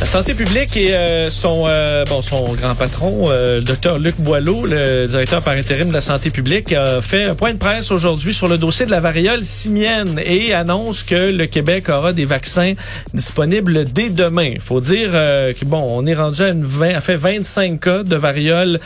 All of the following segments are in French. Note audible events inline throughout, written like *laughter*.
La santé publique et euh, son euh, bon son grand patron, euh, le docteur Luc Boileau, le directeur par intérim de la santé publique, a fait un point de presse aujourd'hui sur le dossier de la variole simienne et annonce que le Québec aura des vaccins disponibles dès demain. Il faut dire que bon, on est rendu à une 20, à fait 25 cas de variole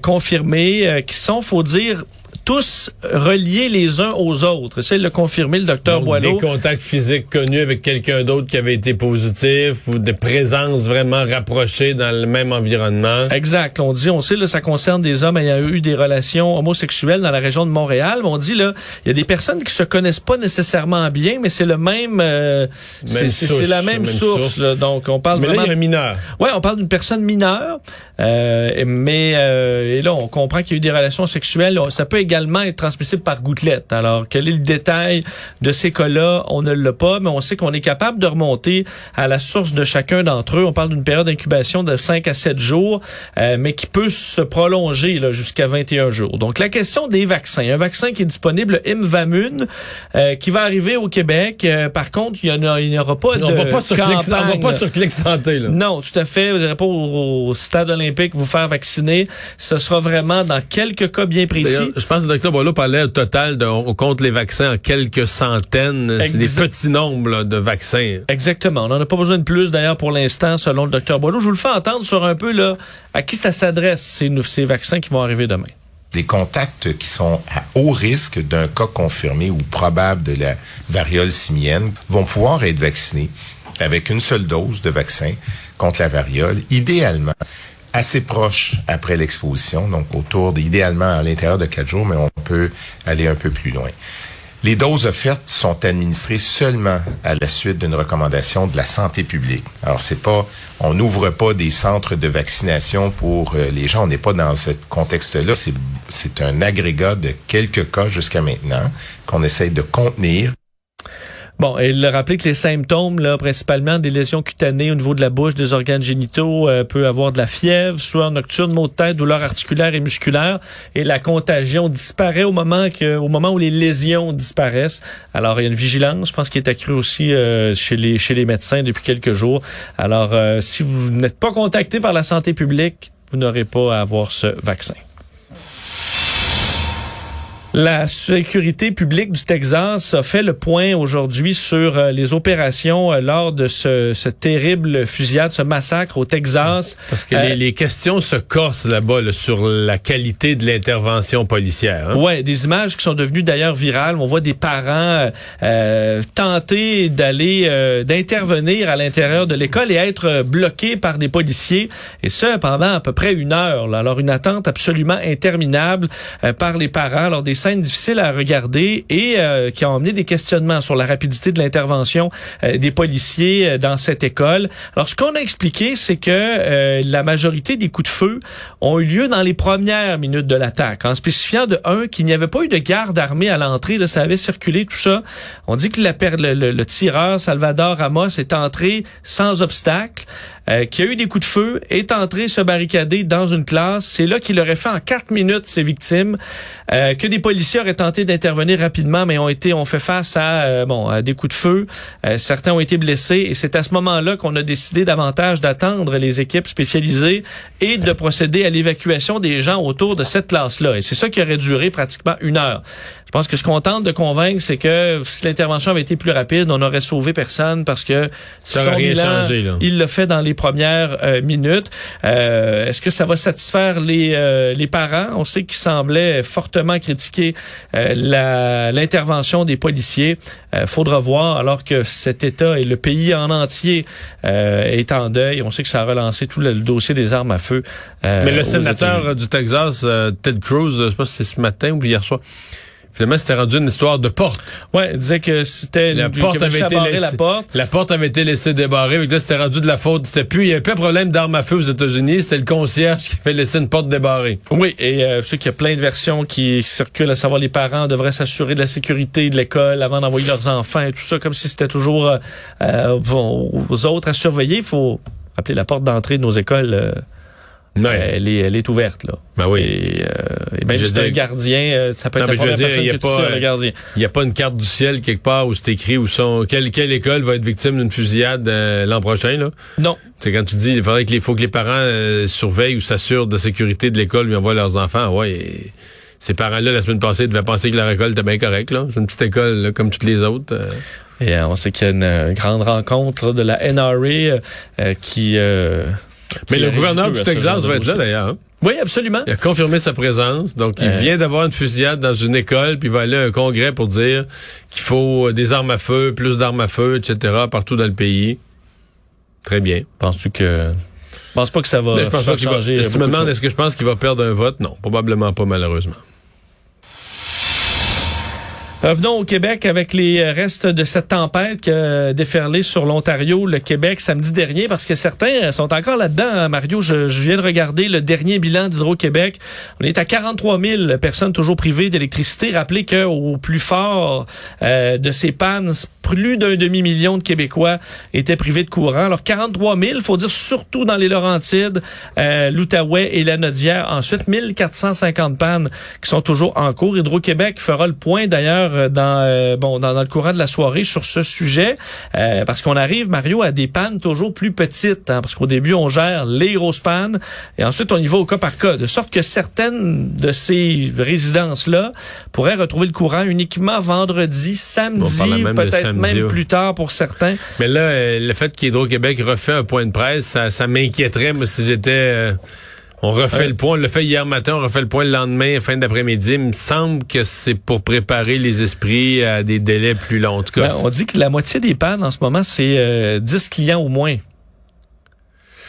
confirmés qui sont, faut dire tous reliés les uns aux autres. C'est le confirmé le docteur Boileau. Des contacts physiques connus avec quelqu'un d'autre qui avait été positif ou des présences vraiment rapprochées dans le même environnement. Exact. On dit, on sait, là, ça concerne des hommes ayant eu des relations homosexuelles dans la région de Montréal. On dit, là, il y a des personnes qui se connaissent pas nécessairement bien, mais c'est le même, euh, c'est la même, source. Là. Donc, on parle mais vraiment... là, il y a un mineur. Ouais, on parle d'une personne mineure, euh, mais euh, et là, on comprend qu'il y a eu des relations sexuelles. Ça peut également être transmissible par gouttelette. Alors, quel est le détail de ces cas-là? On ne l'a pas, mais on sait qu'on est capable de remonter à la source de chacun d'entre eux. On parle d'une période d'incubation de 5 à 7 jours, euh, mais qui peut se prolonger jusqu'à 21 jours. Donc, la question des vaccins. Un vaccin qui est disponible, Imvamune, euh, qui va arriver au Québec. Euh, par contre, il n'y aura pas de on va pas sur campagne. Clic, on va pas sur Clic Santé. Là. Non, tout à fait. Vous n'irez pas au, au, stade olympique vous faire vacciner. Ce sera vraiment dans quelques cas bien précis. Je pense que le docteur Boileau parlait au total de, on compte les vaccins en quelques centaines. C'est des petits nombres là, de vaccins. Exactement. On n'en a pas besoin de plus d'ailleurs pour l'instant, selon le docteur Boileau. Je vous le fais entendre sur un peu là à qui ça s'adresse ces, ces vaccins qui vont arriver demain des contacts qui sont à haut risque d'un cas confirmé ou probable de la variole simienne vont pouvoir être vaccinés avec une seule dose de vaccin contre la variole, idéalement assez proche après l'exposition, donc autour idéalement à l'intérieur de quatre jours, mais on peut aller un peu plus loin. Les doses offertes sont administrées seulement à la suite d'une recommandation de la santé publique. Alors c'est pas, on n'ouvre pas des centres de vaccination pour euh, les gens. On n'est pas dans ce contexte-là. C'est, c'est un agrégat de quelques cas jusqu'à maintenant qu'on essaye de contenir. Bon, et il a que les symptômes, là, principalement des lésions cutanées au niveau de la bouche, des organes génitaux, euh, peut avoir de la fièvre, soit nocturne, maux de tête, douleurs articulaires et musculaires, et la contagion disparaît au moment que, au moment où les lésions disparaissent. Alors, il y a une vigilance, je pense, qui est accrue aussi euh, chez les chez les médecins depuis quelques jours. Alors, euh, si vous n'êtes pas contacté par la santé publique, vous n'aurez pas à avoir ce vaccin. La sécurité publique du Texas a fait le point aujourd'hui sur euh, les opérations euh, lors de ce, ce, terrible fusillade, ce massacre au Texas. Parce que euh, les, les, questions se corsent là-bas là, sur la qualité de l'intervention policière. Hein? Ouais, des images qui sont devenues d'ailleurs virales. On voit des parents euh, tenter d'aller, d'intervenir à l'intérieur de l'école et être bloqués par des policiers. Et ça pendant à peu près une heure. Là. Alors une attente absolument interminable par les parents lors des scène difficile à regarder et euh, qui a emmené des questionnements sur la rapidité de l'intervention euh, des policiers euh, dans cette école. Alors, ce qu'on a expliqué, c'est que la majorité des coups de feu ont eu lieu dans les premières minutes de l'attaque, en spécifiant de un qu'il n'y avait pas eu de garde armée à l'entrée, là, ça avait circulé tout ça. On dit que le, le tireur Salvador Ramos est entré sans obstacle. Euh, qui a eu des coups de feu, est entré se barricader dans une classe. C'est là qu'il aurait fait en quatre minutes ses victimes, euh, que des policiers auraient tenté d'intervenir rapidement, mais ont été ont fait face à euh, bon à des coups de feu. certains ont été blessés et c'est à ce moment-là qu'on a décidé davantage d'attendre les équipes spécialisées et de procéder à l'évacuation des gens autour de cette classe-là. Et c'est ça qui aurait duré pratiquement une heure. Je pense que ce qu'on tente de convaincre, c'est que si l'intervention avait été plus rapide, on n'aurait sauvé personne parce que ça son rien bilan, changé, là. il le fait dans les premières euh, minutes. Euh, Est-ce que ça va satisfaire les, euh, les parents? On sait qu'ils semblaient fortement critiquer euh, l'intervention des policiers. faudra voir, alors que cet État et le pays en entier est en deuil. On sait que ça a relancé tout le, le dossier des armes à feu. Mais le sénateur du Texas, Ted Cruz, je sais pas si c'est ce matin ou hier soir, Finalement, c'était rendu une histoire de porte. Ouais, il disait que c'était La porte avait été laissée. la porte. La porte avait été laissée débarrée. Donc là, c'était rendu de la faute. C'était plus, il y avait pas de problème d'armes à feu aux États-Unis. C'était le concierge qui avait laissé une porte débarrée. Oui, et euh, je sais qu'il y a plein de versions qui, circulent, à savoir les parents devraient s'assurer de la sécurité de l'école avant d'envoyer leurs enfants et tout ça, comme si c'était toujours euh, euh, aux autres à surveiller. Il faut rappeler la porte d'entrée de nos écoles. euh, Elle, est, elle est ouverte, là. Ben oui. Et, euh, et même Je si c'est un gardien, euh, ça peut Non, être la mais je veux première dire, personne il y a que tu pas, tires, euh, le gardien. Il n'y a pas une carte du ciel quelque part où c'est écrit où sont quelle, quelle école va être victime d'une fusillade euh, l'an prochain là? Non. C'est quand tu dis il faudrait que les faut que les parents euh, surveillent ou s'assurent de la sécurité de l'école lui envoient leurs enfants. Ouais. et ces parents-là la semaine passée devaient penser que leur école était bien correcte là. C'est une petite école là, comme toutes les autres. euh. Et euh, on sait qu'il y a une, euh, grande rencontre de la NRA euh, euh, qui... Mais le gouverneur du Texas va être là d'ailleurs. hein. Oui, absolument. Il a confirmé sa présence. Donc, il Euh. vient d'avoir une fusillade dans une école, puis il va aller à un congrès pour dire qu'il faut euh, des armes à feu, plus d'armes à feu, etc., partout dans le pays. Très bien. Penses-tu que... Je pense pas que ça va je pense pas qu'il va. changer Si tu me demandes, est-ce que je pense qu'il va perdre un vote? Non, probablement pas, malheureusement. Revenons au Québec avec les restes de cette tempête qui a déferlé sur l'Ontario, le Québec, samedi dernier, parce que certains sont encore là-dedans, hein, Mario. Je, je viens de regarder le dernier bilan d'Hydro-Québec. On est à 43 000 personnes toujours privées d'électricité. Rappelez qu'au plus fort euh, de ces pannes, plus d'un demi-million de Québécois étaient privés de courant. Alors 43 000, faut dire surtout dans les Laurentides, euh, l'Outaouais et la Nodière. Ensuite, 1450 pannes qui sont toujours en cours. Hydro-Québec fera le point d'ailleurs euh, dans, euh, bon, dans, dans le courant de la soirée sur ce sujet, euh, parce qu'on arrive, Mario, à des pannes toujours plus petites, hein, parce qu'au début, on gère les grosses pannes, et ensuite, on y va au cas par cas, de sorte que certaines de ces résidences-là pourraient retrouver le courant uniquement vendredi, samedi, parle même plus tard pour certains. Mais là, euh, le fait qu'Hydro-Québec refait un point de presse, ça, ça m'inquiéterait, moi, si j'étais... euh, on refait le point, on le fait hier matin, on refait le point le lendemain, fin d'après-midi. Il me semble que c'est pour préparer les esprits à des délais plus longs. En tout cas, Ben, on dit que la moitié des pannes en ce moment, c'est euh, 10 clients au moins.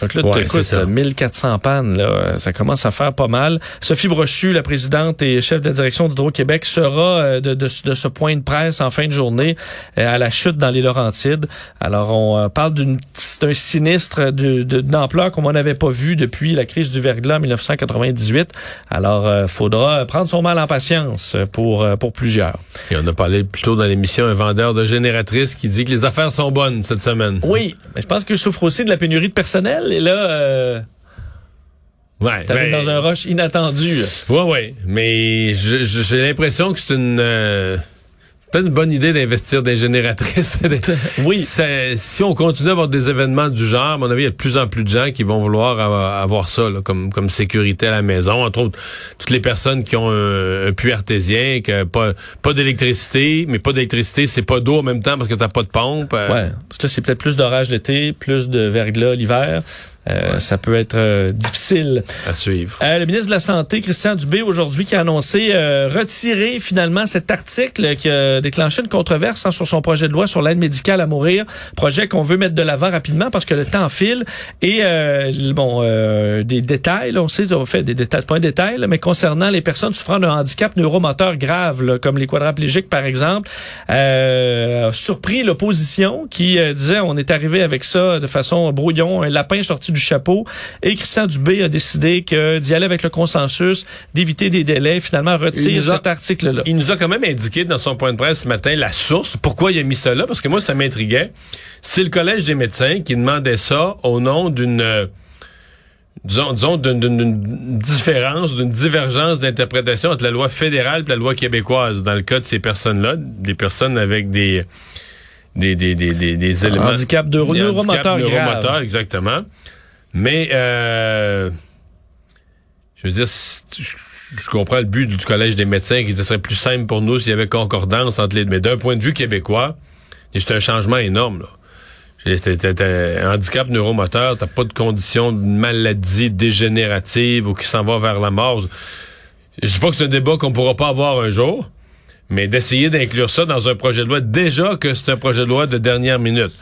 Donc là, Ouais, euh, 1400 pannes, là, ça commence à faire pas mal. Sophie Brochu, la présidente et chef de la direction d'Hydro-Québec, sera euh, de, de, de ce point de presse en fin de journée euh, à la chute dans les Laurentides. Alors, on euh, parle d'un sinistre d'ampleur comme on n'avait pas vu depuis la crise du verglas en 1998. Alors, euh, faudra prendre son mal en patience pour, pour plusieurs. Et on a parlé plus tôt dans l'émission, un vendeur de génératrices qui dit que les affaires sont bonnes cette semaine. Oui, mais je pense je souffre aussi de la pénurie de personnel. Et là, euh, Ouais, t'arrives ben, dans un rush inattendu. Ouais, ouais. Mais j'ai l'impression que c'est une. euh, une bonne idée d'investir les génératrices. *laughs* Oui. Ça- si on continue à avoir des événements du genre, à mon avis, il y a de plus en plus de gens qui vont vouloir avoir, avoir ça là, comme, comme sécurité à la maison. Entre autres, toutes les personnes qui ont un, un puits artésien, que pas, pas d'électricité, mais pas d'électricité, c'est pas d'eau en même temps parce que t'as pas de pompe. euh, Ouais, parce que là, c'est peut-être plus d'orage l'été, plus de verglas l'hiver. Euh, Ça peut être euh, difficile. À suivre. Euh, le ministre de la Santé, Christian Dubé, aujourd'hui, qui a annoncé euh, retirer finalement cet article qui a déclenché une controverse hein, sur son projet de loi sur l'aide médicale à mourir. Projet qu'on veut mettre de l'avant rapidement parce que le temps file. Et euh, bon, euh, des détails, là, on sait, on fait des détails, pas un détail, là, mais concernant les personnes souffrant d'un handicap neuromoteur grave, là, comme les quadraplégiques par exemple, euh, a surpris l'opposition qui disait on est arrivé avec ça de façon brouillon, un lapin sorti du chapeau. Et Christian Dubé a décidé que d'y aller avec le consensus, d'éviter des délais, finalement retire a- cet article-là. Il nous a quand même indiqué dans son point de presse ce matin la source, pourquoi il a mis ça là, parce que moi, ça m'intriguait. C'est le Collège des médecins qui demandait ça au nom d'une... euh, disons, disons d'une, différence, d'une divergence d'interprétation entre la loi fédérale et la loi québécoise. Dans le cas de ces personnes-là, des personnes avec des des, des, des, des, éléments... handicap de- neuromoteur handicaps grave. neuromoteurs, exactement. Mais... Euh, je veux dire, je comprends le but du Collège des médecins, qui ce serait plus simple pour nous s'il y avait concordance entre les deux. Mais d'un point de vue québécois, c'est un changement énorme. Là. T'as un handicap neuromoteur, t'as pas de condition de maladie dégénérative ou qui s'en va vers la mort. Je dis pas que c'est un débat qu'on pourra pas avoir un jour, mais d'essayer d'inclure ça dans un projet de loi, déjà que c'est un projet de loi de dernière minute.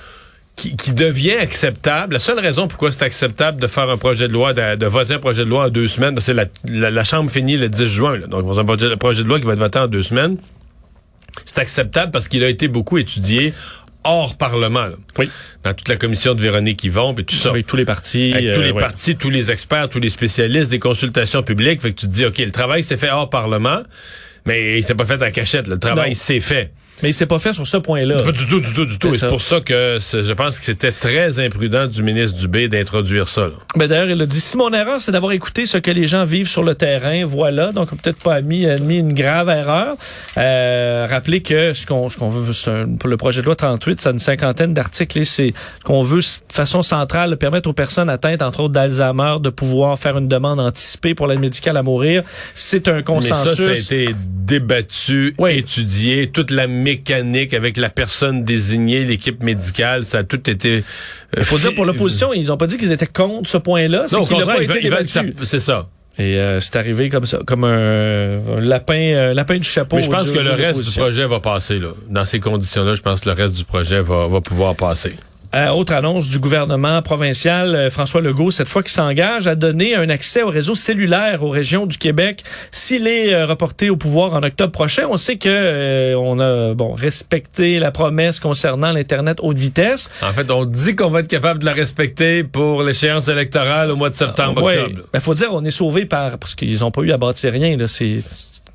Qui, qui devient acceptable. La seule raison pourquoi c'est acceptable de faire un projet de loi, de, de voter un projet de loi en deux semaines, parce que la, la, la Chambre finit le 10 juin. Là, donc, un projet, un projet de loi qui va être voté en deux semaines. C'est acceptable parce qu'il a été beaucoup étudié hors Parlement. là. Oui. Dans toute la commission de Véronique Yvon, et tout ça. Avec tous les partis. Avec euh, tous les ouais. partis, tous les experts, tous les spécialistes, des consultations publiques. Fait que tu te dis, OK, le travail s'est fait hors Parlement, mais il s'est pas fait à cachette. là. Le travail s'est fait. Mais il s'est pas fait sur ce point-là. Pas du tout, du tout, du tout. C'est ça. pour ça que je pense que c'était très imprudent du ministre Dubé d'introduire ça. là. Ben d'ailleurs, il a dit si mon erreur, c'est d'avoir écouté ce que les gens vivent sur le terrain, voilà. Donc, peut-être pas mis, admis une grave erreur. Euh, rappelez que ce qu'on ce qu'on veut, c'est un- pour le projet de loi 38, c'est une cinquantaine d'articles c'est qu'on veut de façon centrale permettre aux personnes atteintes, entre autres d'Alzheimer, de pouvoir faire une demande anticipée pour l'aide médicale à mourir. C'est un Mais consensus. ça, ça a été débattu, Oui. étudié, toute la mécanique avec la personne désignée, l'équipe médicale, ça a tout été. euh, Il faut dire pour l'opposition, ils ont pas dit qu'ils étaient contre ce point-là, Non, ça-. C'est ça. Et euh, c'est arrivé comme ça, comme un, un lapin, un lapin du chapeau. Mais je pense que le reste du projet va passer. Là. Dans ces conditions-là, je pense que le reste du projet va, va pouvoir passer. Euh, autre annonce du gouvernement provincial, euh, François Legault, cette fois qui s'engage à donner un accès au réseau cellulaire aux régions du Québec s'il est euh, reporté au pouvoir en octobre prochain. On sait que euh, on a bon respecté la promesse concernant l'internet haute vitesse. En fait, on dit qu'on va être capable de la respecter pour l'échéance électorale au mois de septembre, Ouais. octobre. Ben, faut dire on est sauvé par parce qu'ils n'ont pas eu à bâtir rien là, c'est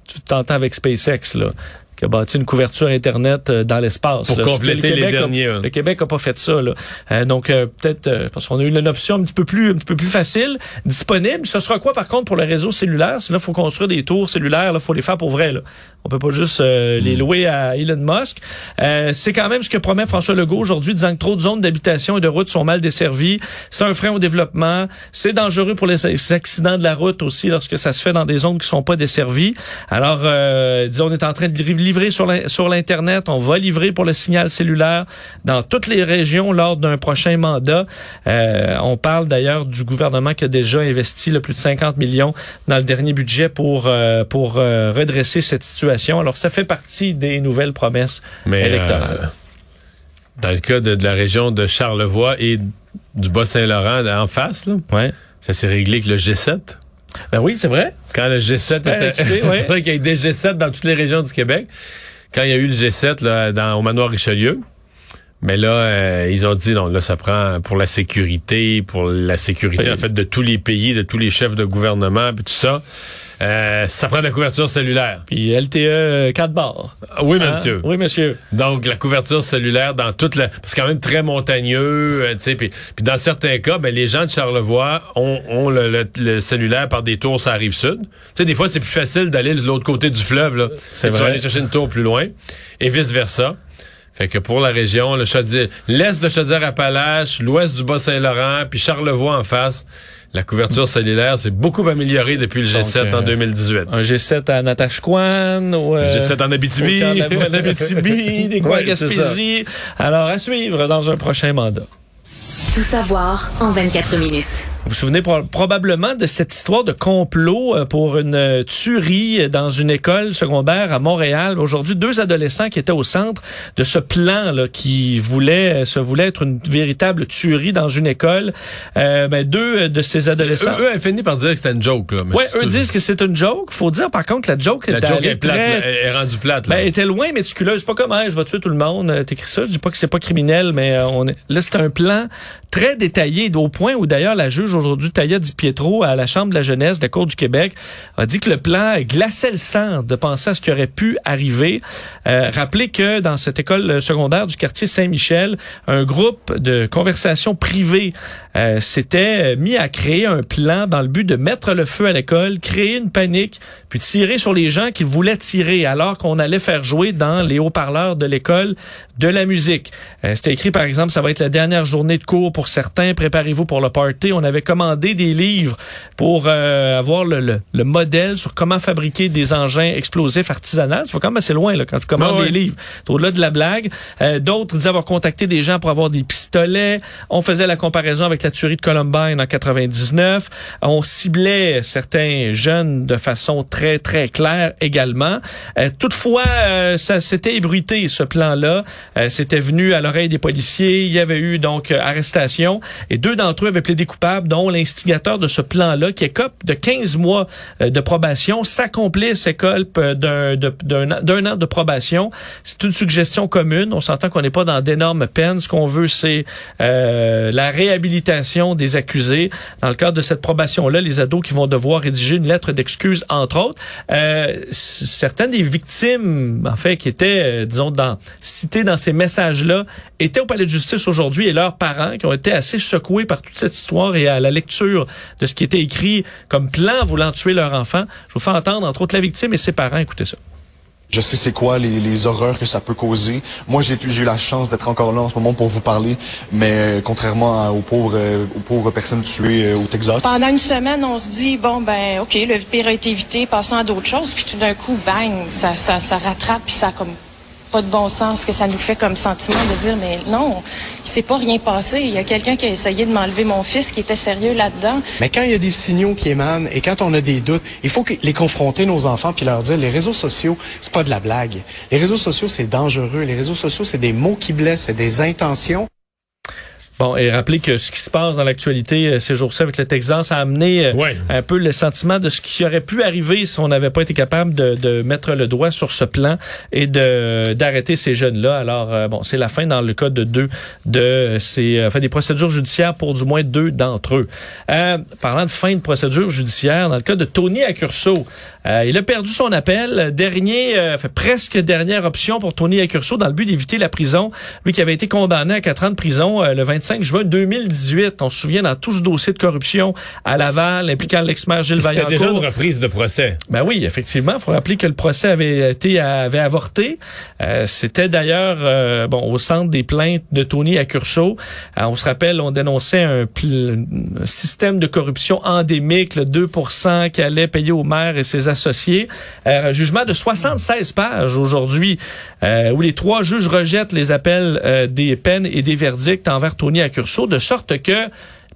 tu t'entends avec SpaceX là qui a bâti une couverture internet euh, dans l'espace. Pour là. compléter Le les Québec derniers, hein. Le Québec a pas fait ça. Là. Euh, donc euh, peut-être euh, parce qu'on a eu une option un petit peu plus un petit peu plus facile disponible. Ce sera quoi par contre pour le réseau cellulaire? C'est là faut construire des tours cellulaires. Là, faut les faire pour vrai. Là. On peut pas juste euh, Hmm. les louer à Elon Musk. Euh, c'est quand même ce que promet François Legault aujourd'hui, disant que trop de zones d'habitation et de routes sont mal desservies. C'est un frein au développement. C'est dangereux pour les les accidents de la route aussi lorsque ça se fait dans des zones qui sont pas desservies. Alors, euh, disons, on est en train de livrer sur l'in- sur l'internet. On va livrer pour le signal cellulaire dans toutes les régions lors d'un prochain mandat. Euh, on parle d'ailleurs du gouvernement qui a déjà investi là, plus de 50 millions dans le dernier budget pour euh, pour euh, redresser cette situation. Alors, ça fait partie des nouvelles promesses Mais, électorales. dans le cas de, de la région de Charlevoix et du Bas-Saint-Laurent en face, là, Ouais. ça s'est réglé avec le G7. Ben oui, c'est vrai. Quand le G7 Super était... *laughs* équipé, ouais. c'est vrai qu'il y a eu des G7 dans toutes les régions du Québec. Quand il y a eu le G7 là, dans, au manoir Richelieu, mais là, euh, ils ont dit non, là, ça prend pour la sécurité, pour la sécurité, Oui. en fait, de tous les pays, de tous les chefs de gouvernement, puis tout ça. Euh, ça prend de la couverture cellulaire. Puis LTE 4 barres. Ah, Oui, Hein? monsieur. Oui, monsieur. Donc, la couverture cellulaire dans toute la... C'est quand même très montagneux, euh, tu sais. Puis, puis dans certains cas, ben, les gens de Charlevoix ont, ont le, le- le cellulaire par des tours sur la rive sud. Tu sais, des fois, c'est plus facile d'aller de l'autre côté du fleuve, là. C'est Tu vas vrai. aller chercher une tour plus loin. Et vice-versa. Fait que pour la région, le l'est de Chaudière-Appalaches, l'ouest du Bas-Saint-Laurent, puis Charlevoix en face, la couverture cellulaire s'est beaucoup améliorée depuis le G7 Donc, en euh, 2018. Un G7 à Natashquan ou euh, G7 en Abitibi. *laughs* en Abitibi, des coins Ouais, c'est Gaspésie. Alors, à suivre dans un prochain mandat. Tout savoir en 24 minutes. Vous vous souvenez pro- probablement de cette histoire de complot euh, pour une euh, tuerie dans une école secondaire à Montréal. Aujourd'hui, deux adolescents qui étaient au centre de ce plan là, qui voulait se voulait être une véritable tuerie dans une école. Euh, ben, deux euh, de ces adolescents. Eux, eux, finit par dire que c'était une joke, là. ouais, eux disent que c'est une joke. Faut dire par contre la joke La joke est plate, très- est rendue plate, là. Ben, elle était loin méticuleuse. Pas comme, Hey, je vais tuer tout le monde. Euh, T'écris ça. Je dis pas que c'est pas criminel, mais euh, on est... là, c'est un plan très détaillé, au point où d'ailleurs la juge aujourd'hui, Taya à la Chambre de la jeunesse de la Cour du Québec, a dit que le plan glaçait le sang de penser à ce qui aurait pu arriver. Euh, rappelez que dans cette école secondaire du quartier Saint-Michel, un groupe de conversation privée euh, s'était mis à créer un plan dans le but de mettre le feu à l'école, créer une panique, puis tirer sur les gens qui voulaient tirer, alors qu'on allait faire jouer dans les haut-parleurs de l'école de la musique. Euh, C'était écrit, par exemple, ça va être la dernière journée de cours pour certains, préparez-vous pour le party. On avait commandé des livres pour euh, avoir le, le- le modèle sur comment fabriquer des engins explosifs artisanaux. Ça va quand même assez loin là, quand tu commandes Ah ouais. des livres. Au-delà de la blague. Euh, D'autres disaient avoir contacté des gens pour avoir des pistolets. On faisait la comparaison avec tuerie de Columbine en 99. On ciblait certains jeunes de façon très, très claire également. Euh, toutefois, euh, ça s'était ébruité, ce plan-là. euh, c'était venu à l'oreille des policiers. Il y avait eu donc arrestation et deux d'entre eux avaient plaidé coupables, dont l'instigateur de ce plan-là qui écope de 15 mois de probation. Sa complice d'un an de probation. C'est une suggestion commune. On s'entend qu'on n'est pas dans d'énormes peines. Ce qu'on veut, c'est la réhabilitation des accusés. Dans le cadre de cette probation-là, les ados qui vont devoir rédiger une lettre d'excuse, entre autres. Euh, certaines des victimes, en fait, qui étaient, euh, disons, citées dans ces messages-là, étaient au palais de justice aujourd'hui et leurs parents qui ont été assez secoués par toute cette histoire et à la lecture de ce qui était écrit comme plan voulant tuer leur enfant. Je vous fais entendre, entre autres, la victime et ses parents. Écoutez ça. Je sais c'est quoi les, les horreurs que ça peut causer. Moi, j'ai eu la chance d'être encore là en ce moment pour vous parler, mais euh, contrairement aux pauvres euh, aux pauvres personnes tuées euh, au Texas. Pendant une semaine, on se dit, bon, ben, OK, le pire a été évité, passons à d'autres choses. Puis tout d'un coup, bang, ça, ça, ça rattrape, puis ça comme pas de bon sens que ça nous fait comme sentiment de dire, mais non, il s'est pas rien passé. Il y a quelqu'un qui a essayé de m'enlever mon fils qui était sérieux là-dedans. Mais quand il y a des signaux qui émanent et quand on a des doutes, il faut les confronter nos enfants puis leur dire les réseaux sociaux, c'est pas de la blague. Les réseaux sociaux, c'est dangereux. Les réseaux sociaux, c'est des mots qui blessent, c'est des intentions. Bon, et rappelez que ce qui se passe dans l'actualité euh, ces jours-ci avec le Texas a amené euh, Ouais. un peu le sentiment de ce qui aurait pu arriver si on n'avait pas été capable de, de mettre le doigt sur ce plan et de d'arrêter ces jeunes-là. Alors, euh, bon, c'est la fin dans le cas de deux de ces, enfin, des procédures judiciaires pour du moins deux d'entre eux. Euh, parlant de fin de procédure judiciaire, dans le cas de Tony Accurso, euh, il a perdu son appel. Dernier, euh, fait presque dernière option pour Tony Accurso dans le but d'éviter la prison. Lui qui avait été condamné à quatre ans de prison euh, le 25 juin 2018. On se souvient dans tout ce dossier de corruption à Laval impliquant l'ex-maire Gilles C'était Vaillancourt. déjà une reprise de procès. Ben oui, effectivement. Il faut rappeler que le procès avait été avait avorté. Euh, C'était d'ailleurs euh, bon au centre des plaintes de Tony Accurso. On se rappelle, on dénonçait un, un système de corruption endémique, le 2% qui allait payer au maire et ses associés. Euh, un jugement de 76 pages aujourd'hui, euh, où les trois juges rejettent les appels euh, des peines et des verdicts envers Tony Accurso, de sorte que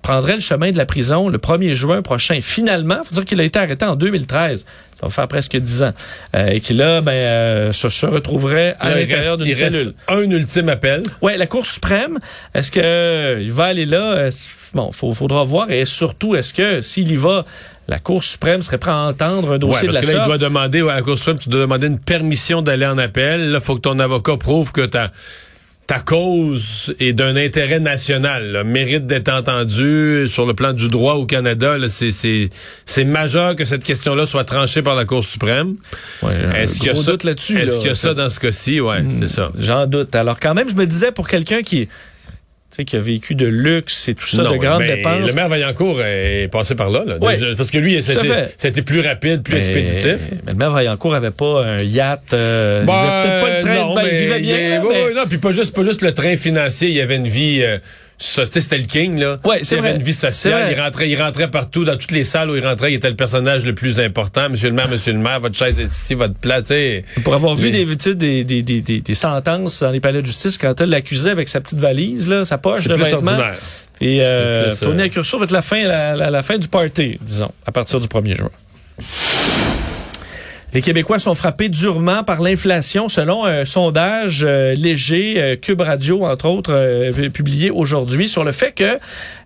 prendrait le chemin de la prison le 1er juin prochain. Finalement, faut dire qu'il a été arrêté en 2013. Ça va faire presque dix ans. Euh, et qu'il là, ben, euh, se, se retrouverait à l'intérieur d'une cellule. un ultime appel. Ouais, la Cour suprême, est-ce que euh, il va aller là? Euh, Bon, faut, faudra voir. Et surtout, est-ce que s'il y va, la Cour suprême serait prête à entendre un dossier Ouais, de parce la que là, il doit demander ouais, à la Cour suprême, tu dois demander une permission d'aller en appel. Là, faut que ton avocat prouve que ta ta cause est d'un intérêt national, là, mérite d'être entendu sur le plan du droit au Canada. C'est c'est c'est majeur que cette question-là soit tranchée par la Cour suprême. Ouais, Est-ce qu'il y a ça là-dessus? Est-ce qu'il y a ça dans ce cas-ci? Ouais, c'est ça. J'en doute. Alors quand même, je me disais pour quelqu'un qui, sais, qui a vécu de luxe et tout ça, Non, de grandes ben, dépenses. Le maire Vaillancourt est passé par là, là. Déjà, parce que lui, c'était plus rapide, plus Mais- expéditif. Mais le maire Vaillancourt avait pas un yacht. Euh, il Ben, avait peut-être pas le train non, ben, il mais vivait bien. il- oui, mais- oui, non, puis pas juste, pas juste le train financier, il y avait une vie. Euh, c'était le king, là. Ouais, c'est il avait vrai. une vie sociale. Il rentrait, il rentrait partout, dans toutes les salles où il rentrait, il était le personnage le plus important. Monsieur le maire, monsieur le maire, votre chaise est ici, votre plat, tu sais. Pour avoir vu des, des, des, des, des, des sentences dans les palais de justice quand elle l'accusait avec sa petite valise, là, sa poche de plus vêtements. ordinaire. Et euh, plus, euh, Tony Accurso va être la fin, la, la, la fin du party, disons, à partir du 1er juin. Les Québécois sont frappés durement par l'inflation selon un sondage euh, léger, euh, Cube Radio, entre autres, euh, publié aujourd'hui, sur le fait que,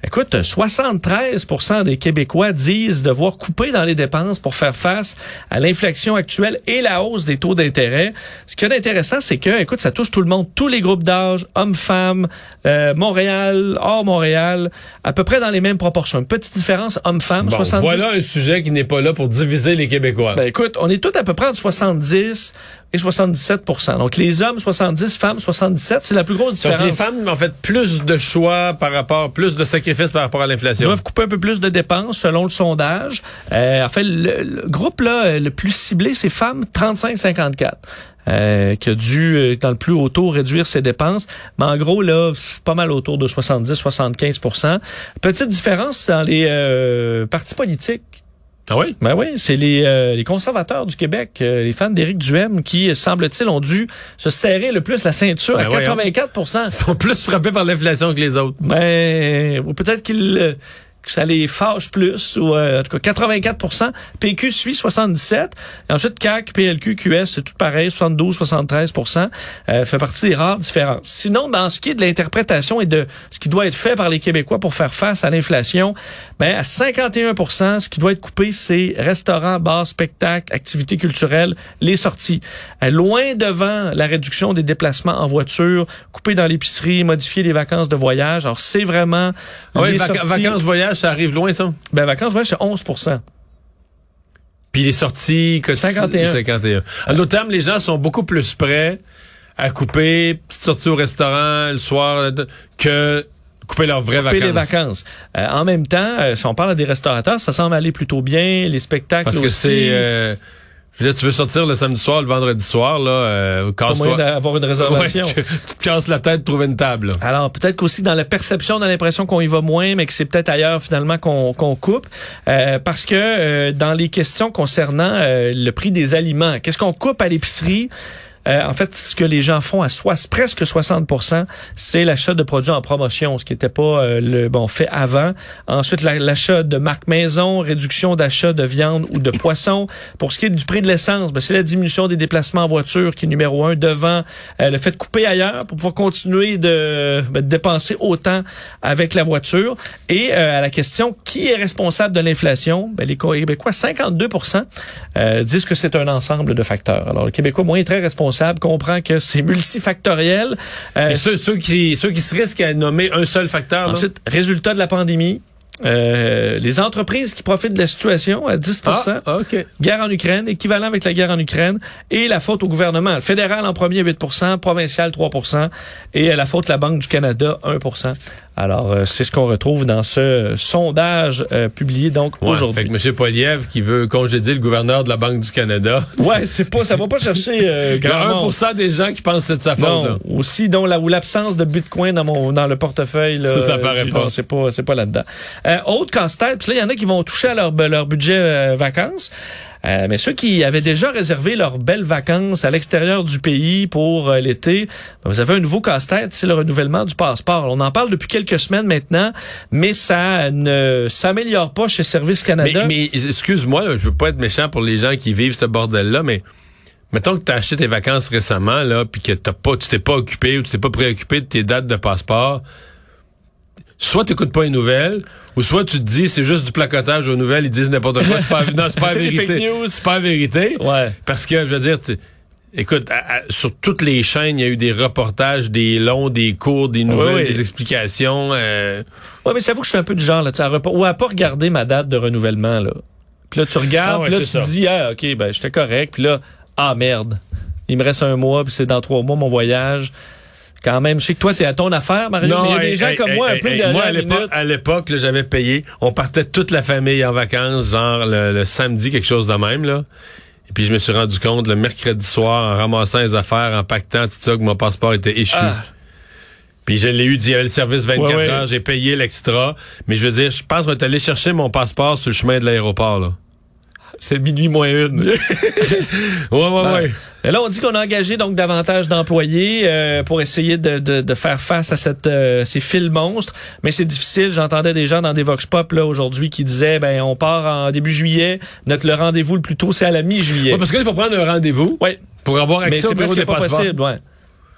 écoute, 73% des Québécois disent devoir couper dans les dépenses pour faire face à l'inflation actuelle et la hausse des taux d'intérêt. Ce qui est intéressant, c'est que, écoute, ça touche tout le monde, tous les groupes d'âge, hommes, femmes, euh, Montréal, hors Montréal, à peu près dans les mêmes proportions. Une petite différence homme-femme, Bon, 70 voilà un sujet qui n'est pas là pour diviser les Québécois. ben écoute, on est tous à peu près entre 70 et 77 Donc les hommes 70, femmes 77, c'est la plus grosse Donc, différence. les femmes ont fait plus de choix par rapport, plus de sacrifices par rapport à Ils l'inflation. doivent couper un peu plus de dépenses selon le sondage. Euh, en fait, le, le groupe là euh, le plus ciblé, c'est femmes 35-54. Euh, qui a dû, euh, dans le plus haut taux, réduire ses dépenses. Mais en gros, là, c'est pas mal autour de 70-75% Petite différence dans les euh, partis politiques. Ah oui? Ben oui, c'est les, euh, les conservateurs du Québec, euh, les fans d'Éric Duhem, qui, euh, semble-t-il, ont dû se serrer le plus la ceinture Ben à voyons. 84% Ils sont plus frappés par l'inflation que les autres. Ben, ou peut-être qu'ils que ça les fâche plus, ou euh, en tout cas 84 PQ suit 77 et ensuite CAC, PLQ, QS, c'est tout pareil, 72, 73% euh, fait partie des rares différences. Sinon, dans ce qui est de l'interprétation et de ce qui doit être fait par les Québécois pour faire face à l'inflation, ben à 51% ce qui doit être coupé, c'est restaurants, bars, spectacles, activités culturelles, les sorties. Euh, loin devant la réduction des déplacements en voiture, couper dans l'épicerie, modifier les vacances de voyage. Alors, c'est vraiment... Ah oui, les vac- sorties- vacances voyage, ça arrive loin, ça? Ben, vacances, voyage, c'est 11% Puis les sorties... Que 51. 51. En d'autres termes, les gens sont beaucoup plus prêts à couper, petite sortie au restaurant le soir, euh, que couper leurs vraies couper vacances. les vacances. Euh, en même temps, euh, si on parle des restaurateurs, ça semble aller plutôt bien. Les spectacles Parce que aussi. c'est... euh, je veux dire, tu veux sortir le samedi soir, le vendredi soir, là, euh, casse-toi. d'avoir une réservation. Ouais, *laughs* tu te casses la tête trouver une table. là. Alors peut-être qu'aussi dans la perception, on a l'impression qu'on y va moins, mais que c'est peut-être ailleurs finalement qu'on qu'on coupe, Euh, parce que euh, dans les questions concernant euh, le prix des aliments, qu'est-ce qu'on coupe à l'épicerie? Euh, en fait, ce que les gens font à presque 60% c'est l'achat de produits en promotion, ce qui n'était pas euh, le bon fait avant. Ensuite, la- l'achat de marques maison, réduction d'achat de viande ou de poisson. Pour ce qui est du prix de l'essence, ben, c'est la diminution des déplacements en voiture qui est numéro un devant euh, le fait de couper ailleurs pour pouvoir continuer de, ben, de dépenser autant avec la voiture. Et à la question qui est responsable de l'inflation, ben, les Québécois, 52% euh, disent que c'est un ensemble de facteurs. Alors le Québécois moyen est très responsable, comprend que c'est multifactoriel. Euh, Et ceux, ceux qui, ceux qui se risquent à nommer un seul facteur, là, Ensuite, résultat de la pandémie. Euh, les entreprises qui profitent de la situation à 10 Ah, OK. Guerre en Ukraine, équivalent avec la guerre en Ukraine, et la faute au gouvernement. Le fédéral en premier, 8% provincial, 3% et la faute de la Banque du Canada, 1% Alors, euh, c'est ce qu'on retrouve dans ce euh, sondage euh, publié donc Ouais, aujourd'hui. Fait que M. Poiliev qui veut congédier le gouverneur de la Banque du Canada. *laughs* Ouais, c'est pas, ça va pas chercher euh, *laughs* grand monde. 1% des gens qui pensent que c'est de sa faute. Non, là. aussi dont la ou l'absence de Bitcoin dans mon dans le portefeuille là, Ça, ça paraît pas. c'est pas c'est pas là-dedans. Euh, autre casse-tête, puis là il y en a qui vont toucher à leur leur budget euh, vacances. Euh, mais ceux qui avaient déjà réservé leurs belles vacances à l'extérieur du pays pour euh, l'été, ben, vous avez un nouveau casse-tête, c'est le renouvellement du passeport. On en parle depuis quelques semaines maintenant, mais ça ne s'améliore pas chez Service Canada. Mais, mais excuse-moi, je veux pas être méchant pour les gens qui vivent ce bordel-là, mais mettons que tu as acheté tes vacances récemment, là, puis que t'as pas, tu t'es pas occupé ou tu t'es pas préoccupé de tes dates de passeport. Soit tu pas les nouvelles, ou soit tu te dis c'est juste du placotage aux nouvelles, ils disent n'importe quoi, c'est pas, non, c'est pas la *laughs* vérité. fake news. C'est pas la vérité. Ouais. Parce que, je veux dire, écoute, à- à- sur toutes les chaînes, il y a eu des reportages, des longs, des courts, des nouvelles, Oui, oui. des explications. euh, Ouais, mais j'avoue que je suis un peu du genre, là, tu sais, à repa- ou à pas regarder ma date de renouvellement, là. Puis là, tu regardes, Ah ouais, puis là, tu te dis, ah, OK, ben, j'étais correct. Puis là, ah, merde. Il me reste un mois, puis c'est dans trois mois mon voyage. Quand même, je sais que toi, t'es à ton affaire, Mario, mais il y a des hey, gens hey, comme hey, moi, un peu de Moi, à à l'époque, j'avais payé. On partait toute la famille en vacances, genre le, le samedi, quelque chose de même, là. Et puis je me suis rendu compte le mercredi soir, en ramassant les affaires, en pactant tout ça, que mon passeport était échu. Ah. Puis je l'ai eu, il y avait le service 24 Ouais, ouais. heures, j'ai payé l'extra. Mais je veux dire, je pense qu'on est allé chercher mon passeport sur le chemin de l'aéroport, là. C'était minuit moins une. *laughs* Ouais, ouais, ouais. Et là, on dit qu'on a engagé donc davantage d'employés euh, pour essayer de, de, de faire face à cette, euh, ces fils monstres, mais c'est difficile. J'entendais des gens dans des vox pop là aujourd'hui qui disaient ben on part en début juillet, notre le rendez-vous le plus tôt c'est à la mi-juillet. Ouais, parce qu'il faut prendre un rendez-vous Ouais. pour avoir Mais accès c'est au bureau presque des pas passeports. possible, ouais.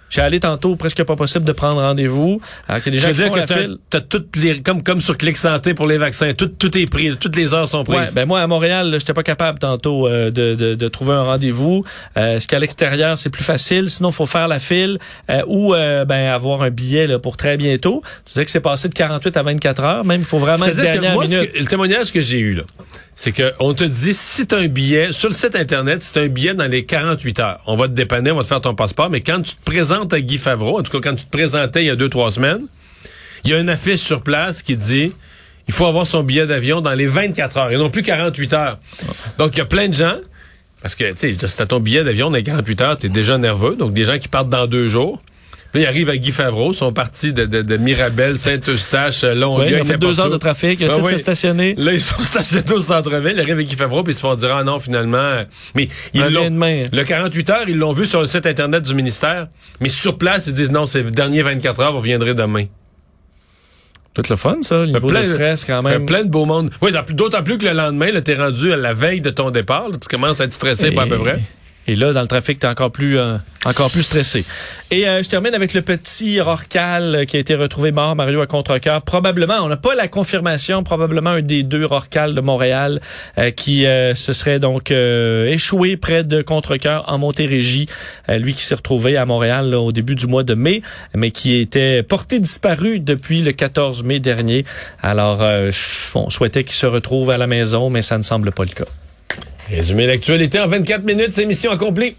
J'ai allé tantôt, presque pas possible de prendre rendez-vous. Alors qu'il y a des Je gens veux qui dire font que la t'as, file. t'as toutes les, comme, comme sur Clic Santé pour les vaccins, tout, tout est pris, toutes les heures sont prises. Ouais, ben moi à Montréal, j'étais pas capable tantôt euh, de, de, de trouver un rendez-vous. Euh, ce qu'à l'extérieur, c'est plus facile? Sinon, faut faire la file euh, ou euh, ben avoir un billet là, pour très bientôt. Tu disais que c'est passé de 48 à 24 heures. Même, il faut vraiment être C'est-à-dire que dernière moi, minute. que- le témoignage que j'ai eu, là, c'est que on te dit, si t'as un billet, sur le site Internet, si t'as un billet dans les 48 heures, on va te dépanner, on va te faire ton passeport, mais quand tu te présentes à Guy Favreau, en tout cas, quand tu te présentais il y a deux, trois semaines, il y a une affiche sur place qui dit, il faut avoir son billet d'avion dans les 24 heures, et non plus 48 heures. Donc, il y a plein de gens, parce que, tu sais, si t'as ton billet d'avion dans les 48 heures, t'es déjà nerveux, donc des gens qui partent dans deux jours. Là, ils arrivent à Guy Favreau, sont partis de, de, de Mirabel, Saint-Eustache, Longueuil, Ouais, il a fait deux heures de trafic, de oui. se stationner. Là, ils sont *laughs* stationnés au centre-ville, ils arrivent avec Guy Favreau, puis ils se font dire, ah non, finalement. euh, Mais ils l'ont. Le 48 heures, ils l'ont vu sur le site Internet du ministère, mais sur place, ils disent non, c'est le dernier 24 heures, vous reviendrez demain. Tout le fun, ça, le niveau plein de stress quand même. plein de beau monde. Oui, d'autant plus que le lendemain, t'es rendu à la veille de ton départ. là, tu commences à être stressé, pas à peu près. Et là, dans le trafic, t'es encore plus, euh, encore plus stressé. Et euh, je termine avec le petit Rorcal euh, qui a été retrouvé mort, Mario à contre-cœur. Probablement, on n'a pas la confirmation, probablement un des deux Rorcal de Montréal euh, qui euh, se serait donc euh, échoué près de Contrecoeur en Montérégie. Lui qui s'est retrouvé à Montréal là, au début du mois de mai, mais qui était porté disparu depuis le 14 mai dernier. Alors, on souhaitait qu'il se retrouve à la maison, mais ça ne semble pas le cas. Résumer l'actualité en 24 minutes, c'est mission accomplie.